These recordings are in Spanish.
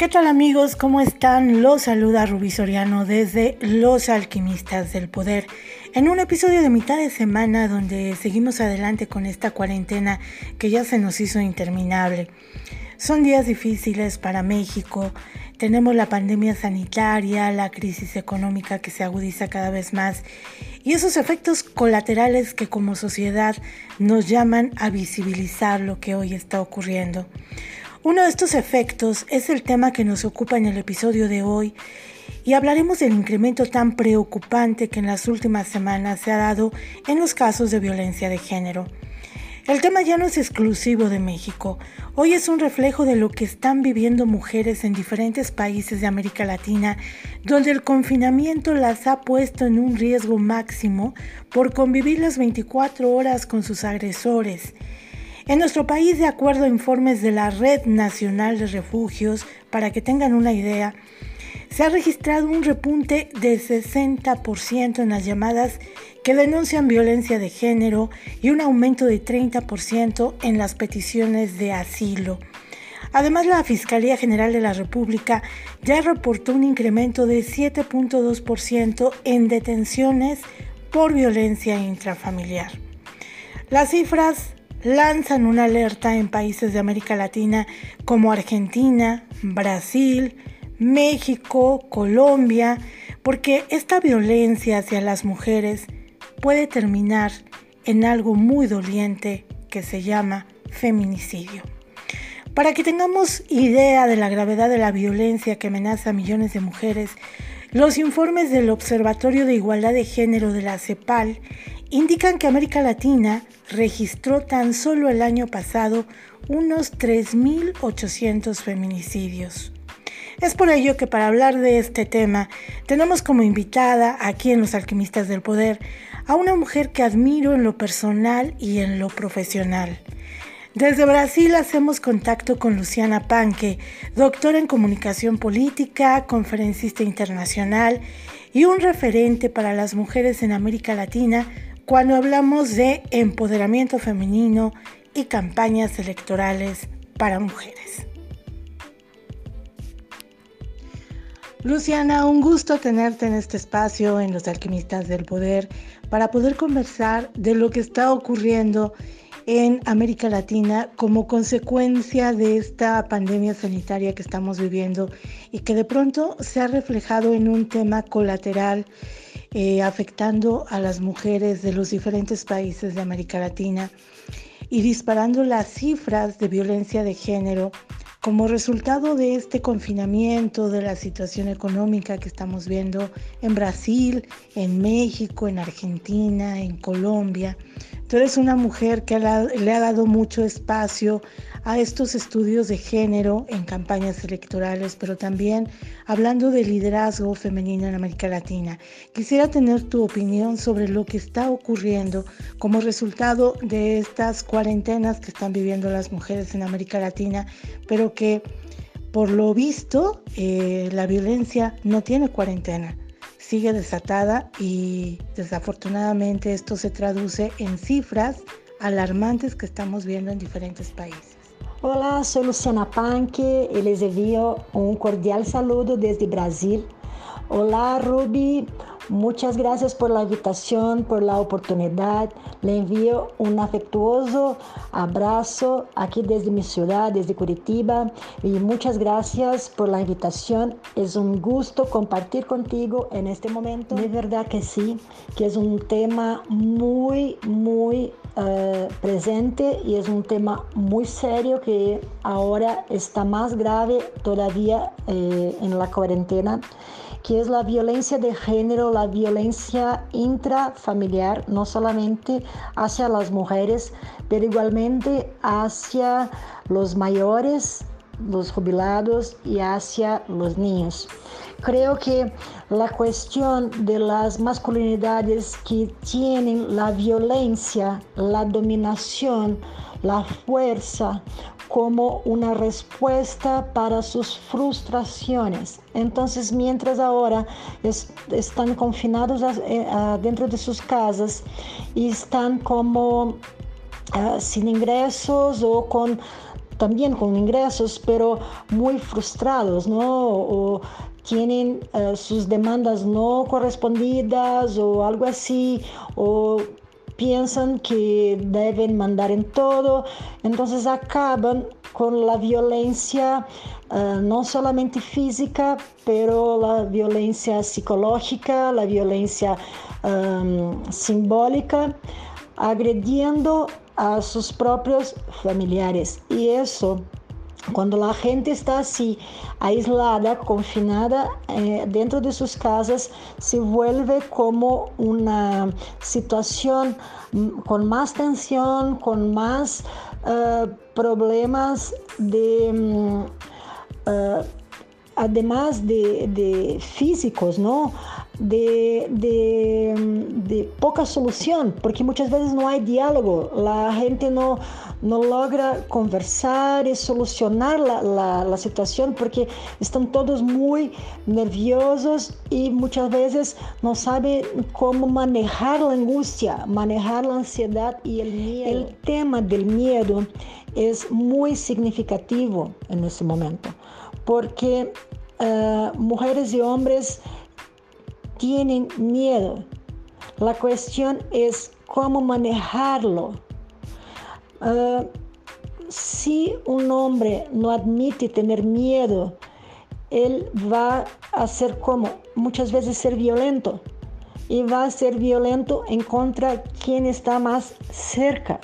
¿Qué tal amigos? ¿Cómo están? Los saluda Rubí Soriano desde Los Alquimistas del Poder en un episodio de mitad de semana donde seguimos adelante con esta cuarentena que ya se nos hizo interminable. Son días difíciles para México, tenemos la pandemia sanitaria, la crisis económica que se agudiza cada vez más y esos efectos colaterales que como sociedad nos llaman a visibilizar lo que hoy está ocurriendo. Uno de estos efectos es el tema que nos ocupa en el episodio de hoy y hablaremos del incremento tan preocupante que en las últimas semanas se ha dado en los casos de violencia de género. El tema ya no es exclusivo de México, hoy es un reflejo de lo que están viviendo mujeres en diferentes países de América Latina, donde el confinamiento las ha puesto en un riesgo máximo por convivir las 24 horas con sus agresores en nuestro país, de acuerdo a informes de la Red Nacional de Refugios, para que tengan una idea, se ha registrado un repunte de 60% en las llamadas que denuncian violencia de género y un aumento de 30% en las peticiones de asilo. Además, la Fiscalía General de la República ya reportó un incremento de 7.2% en detenciones por violencia intrafamiliar. Las cifras lanzan una alerta en países de América Latina como Argentina, Brasil, México, Colombia, porque esta violencia hacia las mujeres puede terminar en algo muy doliente que se llama feminicidio. Para que tengamos idea de la gravedad de la violencia que amenaza a millones de mujeres, los informes del Observatorio de Igualdad de Género de la CEPAL indican que América Latina registró tan solo el año pasado unos 3.800 feminicidios. Es por ello que para hablar de este tema tenemos como invitada aquí en Los Alquimistas del Poder a una mujer que admiro en lo personal y en lo profesional. Desde Brasil hacemos contacto con Luciana Panque, doctora en comunicación política, conferencista internacional y un referente para las mujeres en América Latina cuando hablamos de empoderamiento femenino y campañas electorales para mujeres. Luciana, un gusto tenerte en este espacio en Los Alquimistas del Poder para poder conversar de lo que está ocurriendo en América Latina como consecuencia de esta pandemia sanitaria que estamos viviendo y que de pronto se ha reflejado en un tema colateral eh, afectando a las mujeres de los diferentes países de América Latina y disparando las cifras de violencia de género como resultado de este confinamiento, de la situación económica que estamos viendo en Brasil, en México, en Argentina, en Colombia. Tú eres una mujer que le ha dado mucho espacio a estos estudios de género en campañas electorales, pero también hablando de liderazgo femenino en América Latina. Quisiera tener tu opinión sobre lo que está ocurriendo como resultado de estas cuarentenas que están viviendo las mujeres en América Latina, pero que por lo visto eh, la violencia no tiene cuarentena sigue desatada y desafortunadamente esto se traduce en cifras alarmantes que estamos viendo en diferentes países. Olá, sou Luciana Panque e les envio um cordial saludo desde Brasil. Olá, Ruby. Muchas gracias por la invitación, por la oportunidad. Le envío un afectuoso abrazo aquí desde mi ciudad, desde Curitiba. Y muchas gracias por la invitación. Es un gusto compartir contigo en este momento. De verdad que sí, que es un tema muy, muy uh, presente y es un tema muy serio que ahora está más grave todavía eh, en la cuarentena, que es la violencia de género, la violencia intrafamiliar, no solamente hacia las mujeres, pero igualmente hacia los mayores, los jubilados y hacia los niños. Creo que la cuestión de las masculinidades que tienen la violencia, la dominación, la fuerza como una respuesta para sus frustraciones. Entonces, mientras ahora están confinados eh, dentro de sus casas y están como ah, sin ingresos o con también con ingresos, pero muy frustrados, ¿no? O tienen uh, sus demandas no correspondidas o algo así, o piensan que deben mandar en todo, entonces acaban con la violencia uh, no solamente física, pero la violencia psicológica, la violencia um, simbólica, agrediendo a sus propios familiares. Y eso Quando a gente está assim, aislada, confinada eh, dentro de suas casas, se vuelve como uma situação com mais tensão, com mais uh, problemas de. Uh, además de, físicos, ¿no? De, de, poca solución, porque muchas veces no hay diálogo, la gente no, no logra conversar y solucionar la, la, situación porque están todos muy nerviosos y muchas veces no saben cómo manejar la angustia, manejar la ansiedad y el miedo. El tema del miedo es muy significativo en ese momento porque uh, mujeres y hombres tienen miedo. La cuestión es cómo manejarlo. Uh, si un hombre no admite tener miedo, él va a ser como muchas veces ser violento y va a ser violento en contra quien está más cerca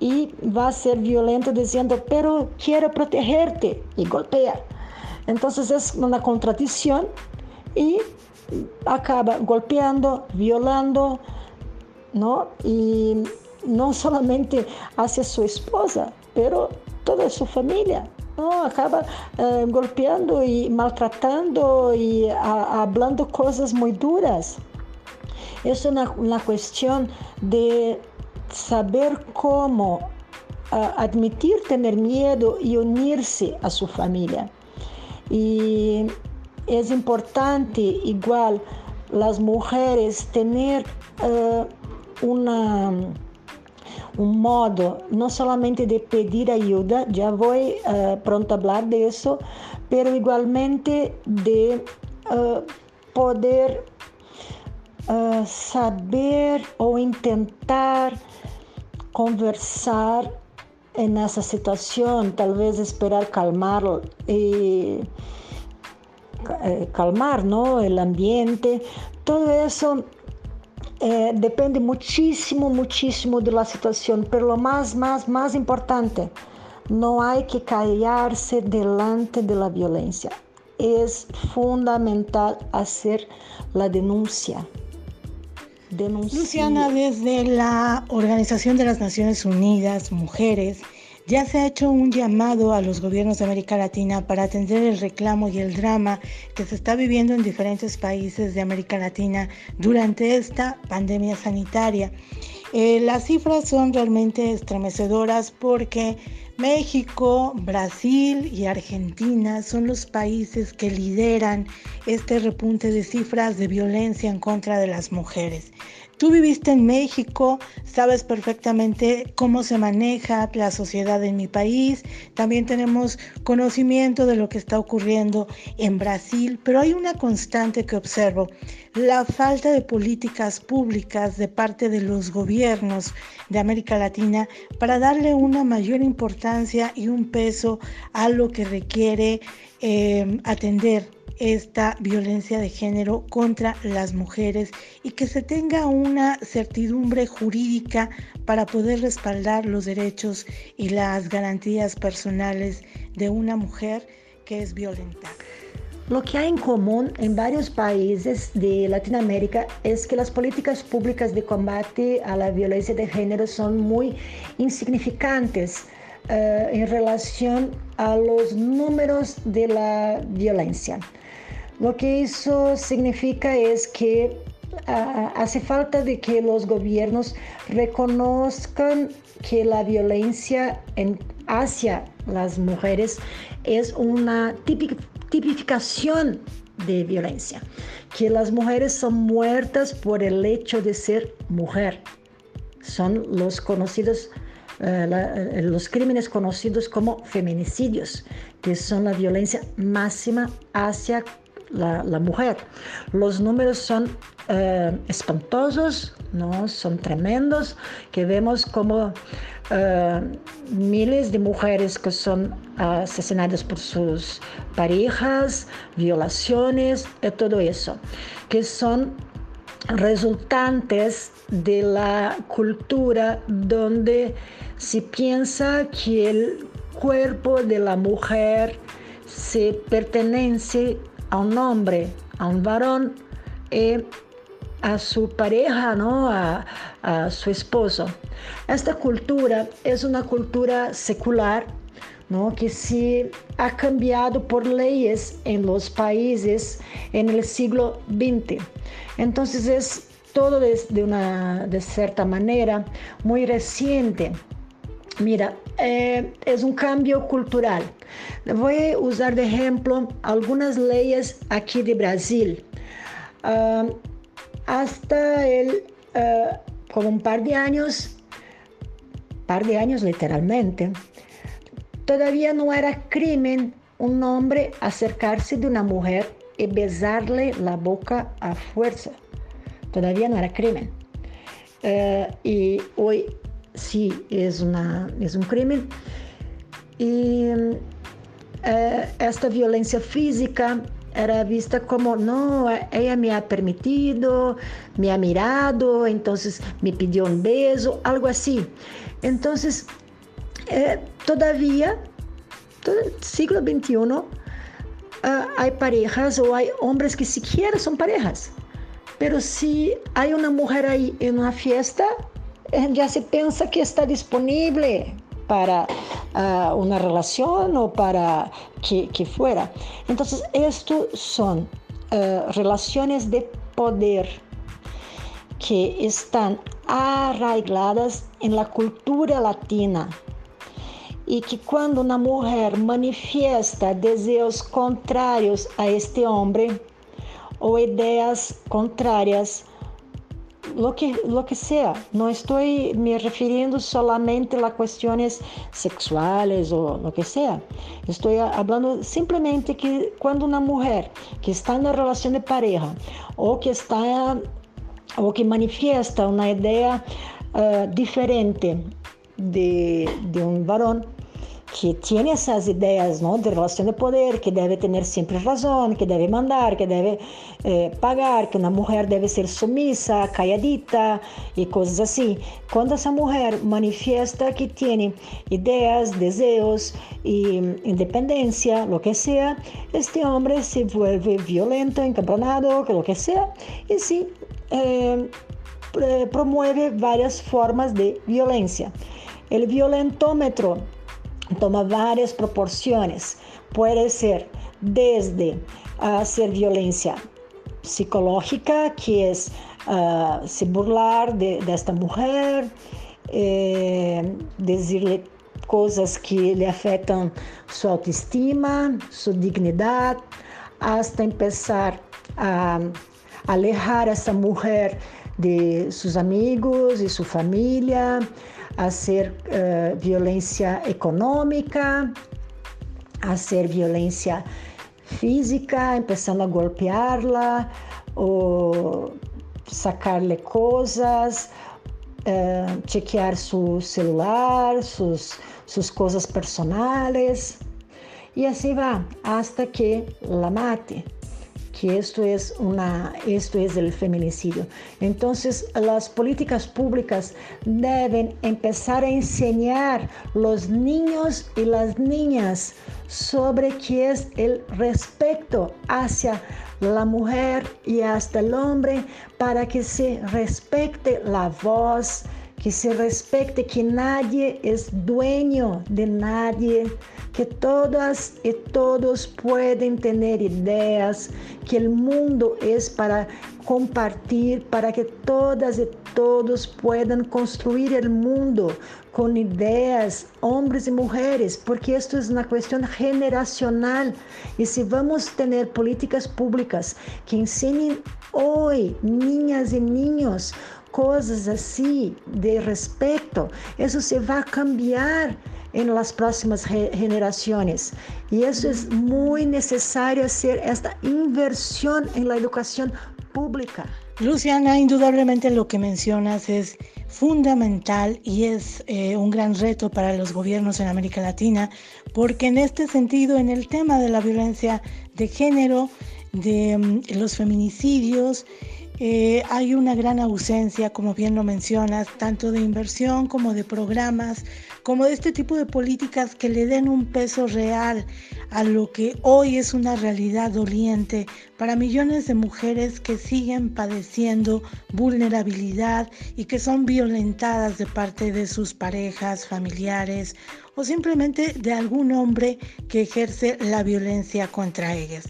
y va a ser violento diciendo, pero quiero protegerte y golpea. Entonces es una contradicción y acaba golpeando, violando, ¿no? Y no solamente hacia su esposa, pero toda su familia. Acaba eh, golpeando y maltratando y hablando cosas muy duras. Es una, cuestión de saber cómo uh, admitir tener miedo y unirse a su familia. Y es importante igual las mujeres tener uh, una, un modo no solamente de pedir ayuda, ya voy pronto a hablar de eso, pero igualmente de poder saber o intentar conversar en esa situación, tal vez esperar calmar y eh, calmar ¿no? el ambiente, todo eso eh, depende muchísimo, muchísimo de la situación, pero lo más, más, más importante, no hay que callarse delante de la violencia. Es fundamental hacer la denuncia. Luciana, desde la Organización de las Naciones Unidas, Mujeres, ya se ha hecho un llamado a los gobiernos de América Latina para atender el reclamo y el drama que se está viviendo en diferentes países de América Latina durante esta pandemia sanitaria. Eh, las cifras son realmente estremecedoras porque México, Brasil y Argentina son los países que lideran este repunte de cifras de violencia en contra de las mujeres. Tú viviste en México, sabes perfectamente cómo se maneja la sociedad en mi país, también tenemos conocimiento de lo que está ocurriendo en Brasil, pero hay una constante que observo, la falta de políticas públicas de parte de los gobiernos de América Latina para darle una mayor importancia y un peso a lo que requiere eh, atender esta violencia de género contra las mujeres y que se tenga una certidumbre jurídica para poder respaldar los derechos y las garantías personales de una mujer que es violentada. Lo que hay en común en varios países de Latinoamérica es que las políticas públicas de combate a la violencia de género son muy insignificantes uh, en relación a los números de la violencia. Lo que eso significa es que uh, hace falta de que los gobiernos reconozcan que la violencia en, hacia las mujeres es una tipificación de violencia, que las mujeres son muertas por el hecho de ser mujer. Son los conocidos eh, los crímenes conocidos como feminicidios, que son la violencia máxima hacia la, mujer. Los números son eh, espantosos, ¿no? son tremendos, que vemos como eh, miles de mujeres que son asesinadas por sus parejas, violaciones y todo eso, que son resultantes de la cultura donde se piensa que el cuerpo de la mujer se pertenece a un hombre, a un varón y a su pareja, ¿no? a, su esposo. Esta cultura es una cultura secular ¿no? que se ha cambiado por leyes en los países en el siglo XX. Entonces es todo de, una, de cierta manera muy reciente. Mira, eh, es un cambio cultural. Voy a usar de ejemplo algunas leyes aquí de Brasil. Ah, hasta el, ah, como un par de años, par de años literalmente, todavía no era crimen un hombre acercarse de una mujer y besarle la boca a fuerza. Todavía no era crimen. Eh, y hoy sí es, una, es un crimen. Y eh, esta violencia física era vista como, no, ella me ha permitido, me ha mirado, entonces me pidió un beso, algo así. Entonces, eh, todavía, todo el siglo XXI, uh, hay parejas o hay hombres que siquiera son parejas. Pero si hay una mujer ahí en una fiesta, eh, ya se piensa que está disponible para uh, una relación o para que, que, fuera. Entonces, esto son uh, relaciones de poder que están arraigadas en la cultura latina e que quando uma mulher manifesta desejos contrários a este homem ou ideias contrárias, lo que, lo que sea. No estoy me refiriendo solamente a questões sexuales ou lo que sea. Estou hablando simplemente que quando uma mulher que está na relação de pareja ou que está ou que manifiesta uma ideia uh, diferente de, de um varão, que tiene esas ideas ¿no? de relación de poder, que debe tener siempre razón, que debe mandar, que debe eh, pagar, que una mujer debe ser sumisa, calladita y cosas así. Cuando esa mujer manifiesta que tiene ideas, deseos y independencia, lo que sea, este hombre se vuelve violento, encabronado, lo que sea, y sí eh, promueve varias formas de violencia. El violentómetro toma varias proporciones. Puede ser desde hacer violencia psicológica, que es uh, se burlar de, de esta mujer, eh, decirle cosas que le afectan su autoestima, su dignidad, hasta empezar a alejar a essa mulher de seus amigos e sua família, hacer uh, violência econômica, hacer violência física, empezando a golpearla ou sacarle coisas, uh, chequear su celular, sus, sus coisas personales, e assim vai, hasta que la mate que esto es, una, esto es el feminicidio. Entonces, las políticas públicas deben empezar a enseñar los niños y las niñas sobre qué es el respeto hacia la mujer y hasta el hombre para que se respete la voz, que se respete que nadie es dueño de nadie, que todas y todos pueden tener ideas, que el mundo es para compartir, para que todas y todos puedan construir el mundo con ideas, hombres y mujeres, porque esto es una cuestión generacional. Y si vamos a tener políticas públicas que enseñen hoy, niñas y niños, cosas así de respeto, eso se va a cambiar en las próximas generaciones. Y eso es muy necesario hacer esta inversión en la educación pública. Luciana, indudablemente lo que mencionas es fundamental y es eh, un gran reto para los gobiernos en América Latina, porque en este sentido, en el tema de la violencia de género, de mm, los feminicidios, eh, hay una gran ausencia, como bien lo mencionas, tanto de inversión como de programas, como de este tipo de políticas que le den un peso real a lo que hoy es una realidad doliente para millones de mujeres que siguen padeciendo vulnerabilidad y que son violentadas de parte de sus parejas, familiares o simplemente de algún hombre que ejerce la violencia contra ellas.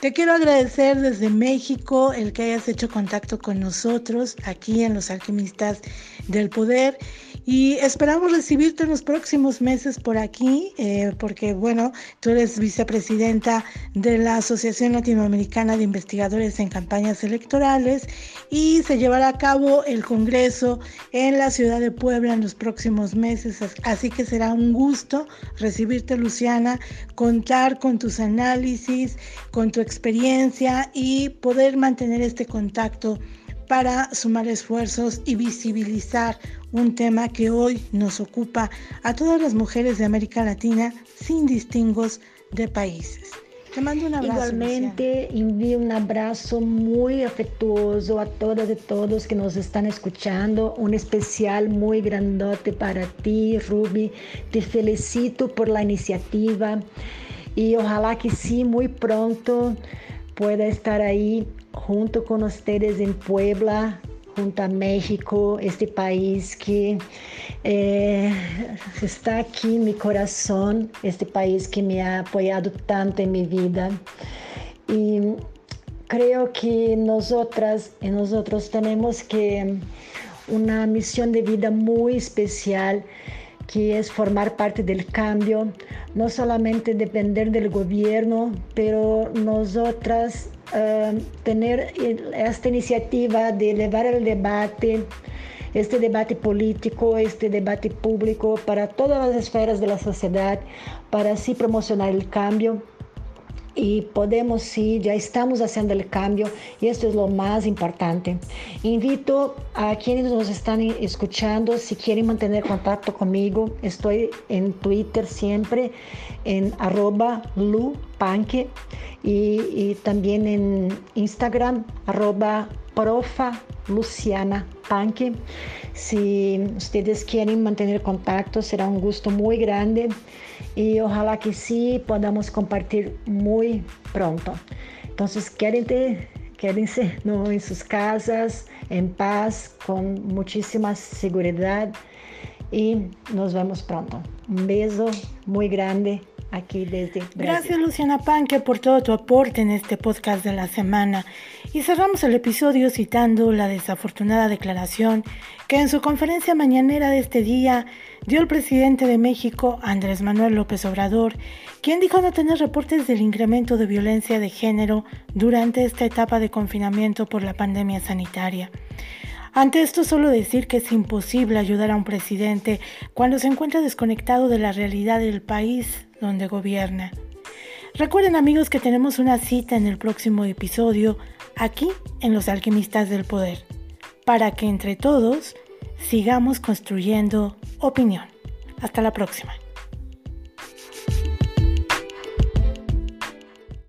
Te quiero agradecer desde México el que hayas hecho contacto con nosotros aquí en Los Alquimistas del Poder y esperamos recibirte en los próximos meses por aquí, eh, porque bueno, tú eres vicepresidenta de la Asociación Latinoamericana de Investigadores en Campañas Electorales y se llevará a cabo el Congreso en la ciudad de Puebla en los próximos meses, así que será un gusto recibirte, Luciana, contar con tus análisis, con tu experiencia y poder mantener este contacto para sumar esfuerzos y visibilizar un tema que hoy nos ocupa a todas las mujeres de América Latina sin distingos de países. Te mando un abrazo. Igualmente, envío un abrazo muy afectuoso a todas y todos que nos están escuchando. Un especial muy grandote para ti, Ruby. Te felicito por la iniciativa y ojalá que sí, muy pronto pueda estar ahí junto con ustedes en Puebla, junto a México, este país que eh, está aquí en mi corazón, este país que me ha apoyado tanto en mi vida. Y creo que nosotras y nosotros tenemos que una misión de vida muy especial que es formar parte del cambio, no solamente depender del gobierno, pero nosotras uh, tener esta iniciativa de elevar el debate, este debate político, este debate público para todas las esferas de la sociedad, para así promocionar el cambio y podemos sí, ya estamos haciendo el cambio y esto es lo más importante. Invito a quienes nos están escuchando, si quieren mantener contacto conmigo, estoy en Twitter siempre en arroba lupanque y, también en Instagram arroba profa Luciana Panque. Si ustedes quieren mantener contacto, será un gusto muy grande y ojalá que sí podamos compartir muy pronto. Entonces, quédense, quédense ¿no? en sus casas, en paz, con muchísima seguridad y nos vemos pronto. Un beso muy grande aquí desde. Gracias Luciana Panque por todo tu aporte en este podcast de la semana. Y cerramos el episodio citando la desafortunada declaración que en su conferencia mañanera de este día dio el presidente de México, Andrés Manuel López Obrador, quien dijo no tener reportes del incremento de violencia de género durante esta etapa de confinamiento por la pandemia sanitaria. Ante esto solo decir que es imposible ayudar a un presidente cuando se encuentra desconectado de la realidad del país donde gobierna. Recuerden amigos que tenemos una cita en el próximo episodio aquí en Los Alquimistas del Poder, para que entre todos sigamos construyendo opinión. Hasta la próxima.